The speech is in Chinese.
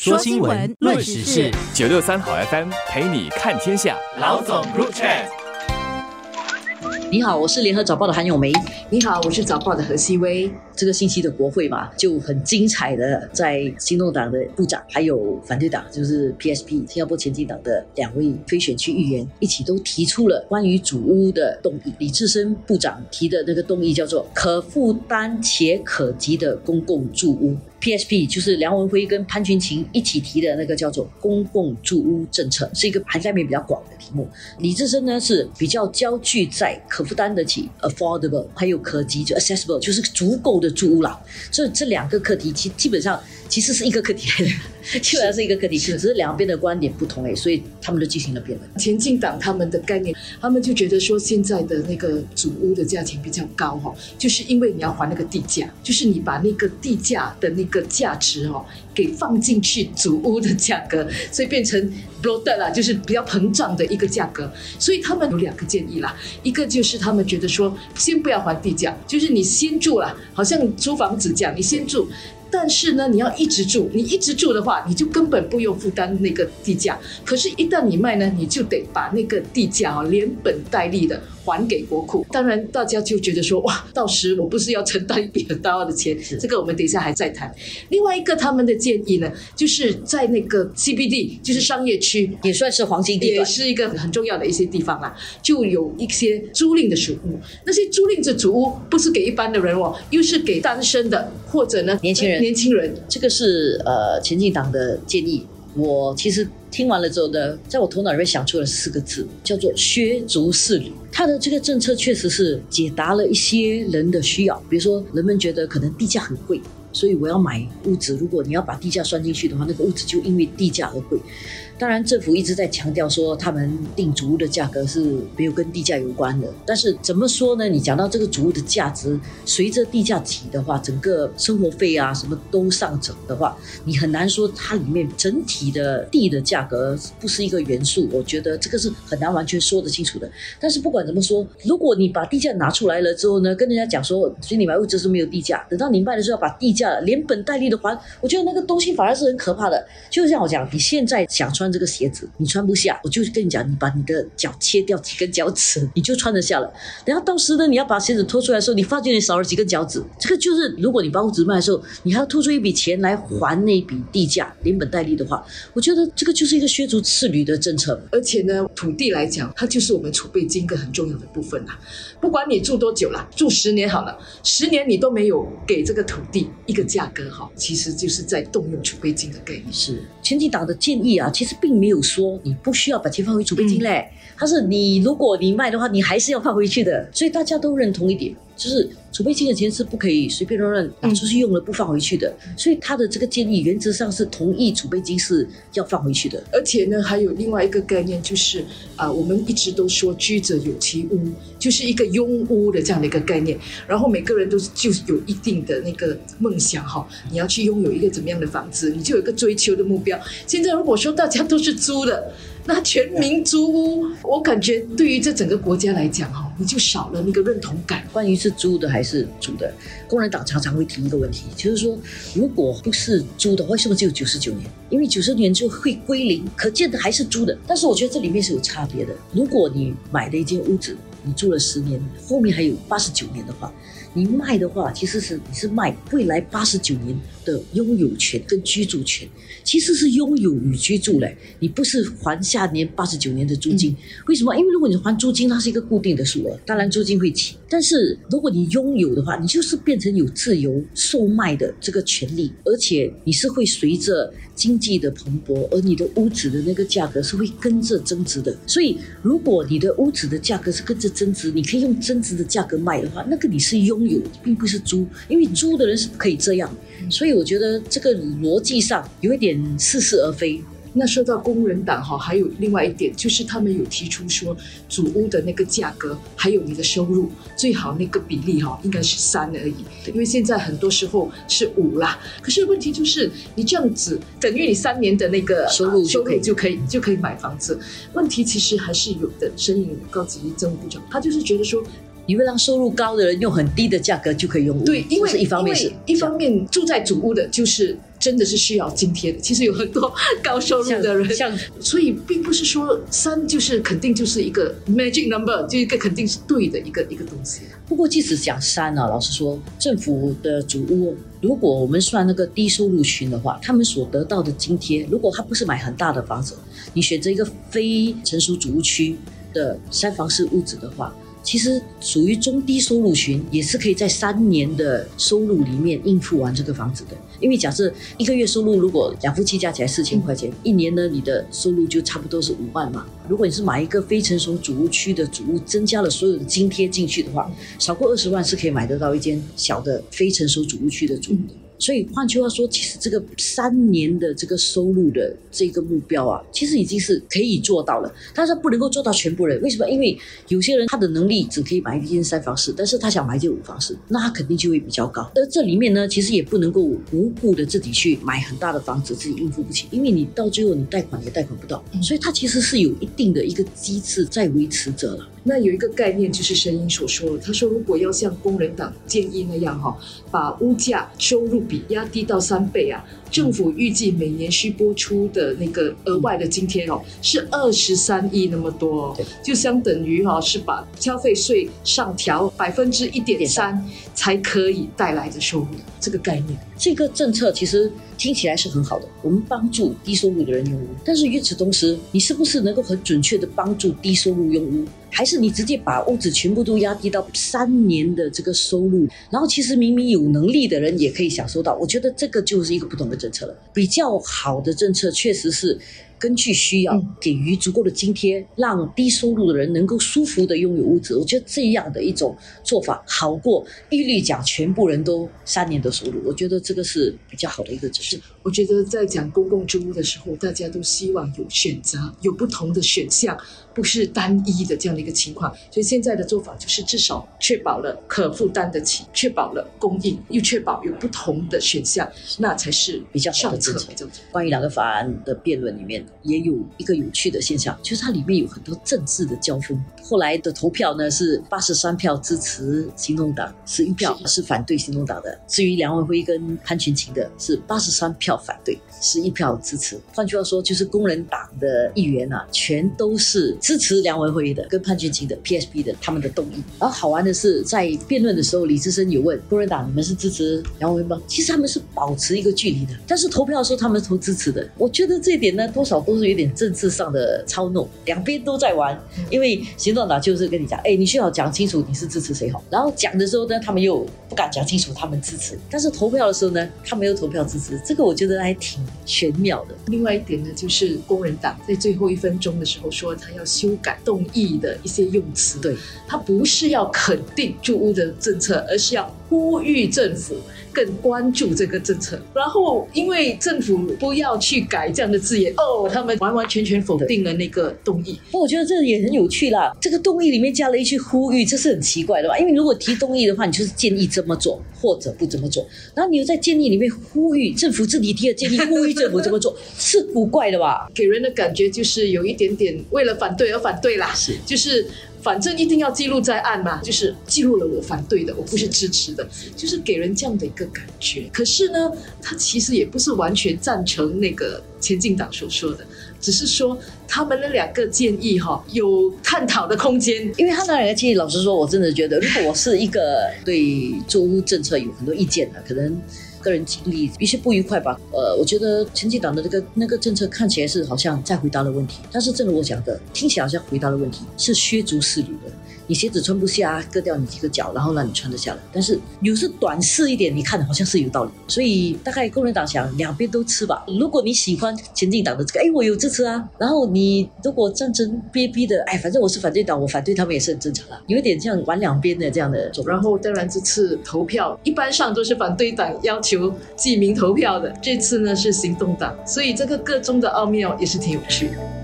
说新闻，论时事，九六三好 FM 陪你看天下。老总入 chat。你好，我是联合早报的韩永梅。你好，我是早报的何希薇。这个星期的国会嘛，就很精彩的，在行动党的部长还有反对党，就是 PSP 新加坡前进党的两位非选区议员，一起都提出了关于主屋的动议。李志深部长提的那个动议叫做“可负担且可及的公共住屋”。PSP 就是梁文辉跟潘群琴一起提的那个叫做公共住屋政策，是一个涵盖面比较广的题目。李志深呢是比较焦聚在可负担得起 （affordable） 还有可及就 （accessible），就是足够的住屋啦。所以这两个课题其基本上其实是一个课题，来的本上是一个课题，只是两边的观点不同哎，所以他们都进行了辩论。前进党他们的概念，他们就觉得说现在的那个主屋的价钱比较高哈，就是因为你要还那个地价，就是你把那个地价的那个价值哦，给放进去主屋的价格，所以变成 bloated 啦，就是比较膨胀的一个价格。所以他们有两个建议啦，一个就是他们觉得说，先不要还地价，就是你先住啦，好像租房子这样，你先住。但是呢，你要一直住，你一直住的话，你就根本不用负担那个地价。可是，一旦你卖呢，你就得把那个地价啊连本带利的还给国库。当然，大家就觉得说，哇，到时我不是要承担一笔很大的钱？这个我们等一下还在谈。另外一个他们的建议呢，就是在那个 CBD，就是商业区，也算是黄金地段，也是一个很重要的一些地方啦，就有一些租赁的主屋。那些租赁的主屋不是给一般的人哦，又是给单身的或者呢年轻人。年轻人，这个是呃前进党的建议。我其实听完了之后呢，在我头脑里面想出了四个字，叫做“削足适履”。他的这个政策确实是解答了一些人的需要，比如说人们觉得可能地价很贵，所以我要买屋子。如果你要把地价算进去的话，那个屋子就因为地价而贵。当然，政府一直在强调说，他们定主屋的价格是没有跟地价有关的。但是怎么说呢？你讲到这个主屋的价值，随着地价起的话，整个生活费啊什么都上涨的话，你很难说它里面整体的地的价格不是一个元素。我觉得这个是很难完全说得清楚的。但是不管怎么说，如果你把地价拿出来了之后呢，跟人家讲说，所以你买屋子是没有地价，等到你卖的时候要把地价连本带利的还，我觉得那个东西反而是很可怕的。就像我讲，你现在想穿。这个鞋子你穿不下，我就跟你讲，你把你的脚切掉几根脚趾，你就穿得下了。然后到时呢，你要把鞋子脱出来的时候，你发觉你少了几根脚趾。这个就是如果你把屋子卖的时候，你还要吐出一笔钱来还那笔地价，连本带利的话，我觉得这个就是一个削足适履的政策。而且呢，土地来讲，它就是我们储备金一个很重要的部分啦。不管你住多久了，住十年好了，十年你都没有给这个土地一个价格哈，其实就是在动用储备金的概念。是前进党的建议啊，其实并没有说你不需要把钱放回储备金嘞，他是你如果你卖的话，你还是要放回去的，所以大家都认同一点。就是储备金的钱是不可以随便乱乱拿出去用了不放回去的，所以他的这个建议原则上是同意储备金是要放回去的。而且呢，还有另外一个概念，就是啊，我们一直都说居者有其屋，就是一个拥屋的这样的一个概念。然后每个人都是就有一定的那个梦想哈，你要去拥有一个怎么样的房子，你就有一个追求的目标。现在如果说大家都是租的。那全民租屋，我感觉对于这整个国家来讲，哈，你就少了那个认同感。关于是租的还是租的，工人党常常会提一个问题，就是说，如果不是租的，为什么只有九十九年？因为九十年就会归零，可见的还是租的。但是我觉得这里面是有差别的。如果你买了一间屋子，你住了十年，后面还有八十九年的话。你卖的话，其实是你是卖未来八十九年的拥有权跟居住权，其实是拥有与居住嘞。你不是还下年八十九年的租金，为什么？因为如果你还租金，它是一个固定的数额，当然租金会起。但是如果你拥有的话，你就是变成有自由售卖的这个权利，而且你是会随着经济的蓬勃，而你的屋子的那个价格是会跟着增值的。所以，如果你的屋子的价格是跟着增值，你可以用增值的价格卖的话，那个你是拥。有并不是租，因为租的人是不可以这样，所以我觉得这个逻辑上有一点似是而非。那说到工人党哈，还有另外一点，就是他们有提出说，主屋的那个价格，还有你的收入，最好那个比例哈，应该是三而已，因为现在很多时候是五啦。可是问题就是，你这样子等于你三年的那个收入收入就可以就可以买房子。问题其实还是有的。申颖高级政务部长，他就是觉得说。你会让收入高的人用很低的价格就可以用屋。对，因为一方面是一方面住在主屋的就是真的是需要津贴的，其实有很多高收入的人，像所以并不是说三就是肯定就是一个 magic number，就一个肯定是对的一个一个东西。不过，即使讲三啊，老实说，政府的主屋，如果我们算那个低收入群的话，他们所得到的津贴，如果他不是买很大的房子，你选择一个非成熟主屋区的三房式屋子的话，其实属于中低收入群，也是可以在三年的收入里面应付完这个房子的。因为假设一个月收入如果两夫妻加起来四千块钱，一年呢你的收入就差不多是五万嘛。如果你是买一个非成熟主屋区的主屋，增加了所有的津贴进去的话，少过二十万是可以买得到一间小的非成熟主屋区的主屋的。所以换句话说，其实这个三年的这个收入的这个目标啊，其实已经是可以做到了。但是不能够做到全部人，为什么？因为有些人他的能力只可以买一间三房式，但是他想买一间五房式，那他肯定就会比较高。而这里面呢，其实也不能够无故的自己去买很大的房子，自己应付不起，因为你到最后你贷款也贷款不到，所以它其实是有一定的一个机制在维持着了。那有一个概念就是声音所说的，他说如果要像工人党建议那样哈，把物价收入比压低到三倍啊，政府预计每年需拨出的那个额外的津贴哦，是二十三亿那么多、哦，就相等于哈、是把消费税上调百分之一点三才可以带来的收入，这个概念。这个政策其实听起来是很好的，我们帮助低收入的人用屋。但是与此同时，你是不是能够很准确的帮助低收入用屋？还是你直接把屋子全部都压低到三年的这个收入？然后其实明明有能力的人也可以享受到。我觉得这个就是一个不同的政策了。比较好的政策确实是。根据需要嗯给予足够的津贴，让低收入的人能够舒服的拥有屋子。我觉得这样的一种做法好过一律讲全部人都三年的收入。我觉得这个是比较好的一个指示。我觉得在讲公共租屋的时候，大家都希望有选择，有不同的选项，不是单一的这样的一个情况。所以现在的做法就是至少确保了可负担得起，确保了供应，又确保有不同的选项，那才是比较好上的政策。关于两个法案的辩论里面，也有一个有趣的现象，就是它里面有很多政治的交锋。后来的投票呢是八十三票支持行动党，十一票是反对行动党的。至于梁文辉跟潘群琴的是八十三票反对，十一票支持。换句话说，就是工人党的议员啊，全都是支持梁文辉的，跟潘俊清的 PSP 的他们的动议。然后好玩的是，在辩论的时候，李志深有问工人党你们是支持梁文辉吗？其实他们是保持一个距离的，但是投票的时候他们投支持的。我觉得这一点呢，多少都是有点政治上的操弄，两边都在玩。因为行动党就是跟你讲，哎，你需要讲清楚你是支持谁好。然后讲的时候呢，他们又不敢讲清楚他们支持，但是投票的时候呢，他没有投票支持。这个我觉得还挺玄妙的。另外一点呢，就是工人党在最后一分钟的时候说，他要修改动议的一些用词。对，他不是要肯定住屋的政策，而是要呼吁政府更关注这个政策。然后，因为政府不要去改这样的字眼，哦，他们完完全全否定了那个动议。不过我觉得这也很有趣啦。这个动议里面加了一句呼吁，这是很奇怪的吧？因为如果提动议的话，你就是建议这么做或者不这么做，然后你又在建议里面呼吁政府自己提的建议，呼吁政府这么做，是古怪的吧？给人的感觉就是有一点点为了反对而反对啦，是就是反正一定要记录在案嘛，就是记录了我反对的，我不是支持的，就是给人这样的一个感觉。可是呢，他其实也不是完全赞成那个前进党所说的，只是说他们那两个建议哈有探讨的空间。因为他那两个建议，老实说，我真的觉得，如果我是一个对租屋政策有很多意见的，可能个人经历一些不愉快吧。呃，我觉得前进党的这个那个政策看起来是好像在回答了问题，但是正如我讲的，听起来好像回答了问题，是削足适履的。你鞋子穿不下，割掉你几个脚，然后让你穿得下来。但是有时短视一点，你看好像是有道理。所以大概工人党想两边都吃吧。如果你喜欢前进党的这个，哎，我有支持啊。然后你如果战争憋逼的，哎，反正我是反对党，我反对他们也是很正常啊。有一点像玩两边的这样的。然后，当然这次投票一般上都是反对党要求记名投票的，这次呢是行动党，所以这个个中的奥妙也是挺有趣的。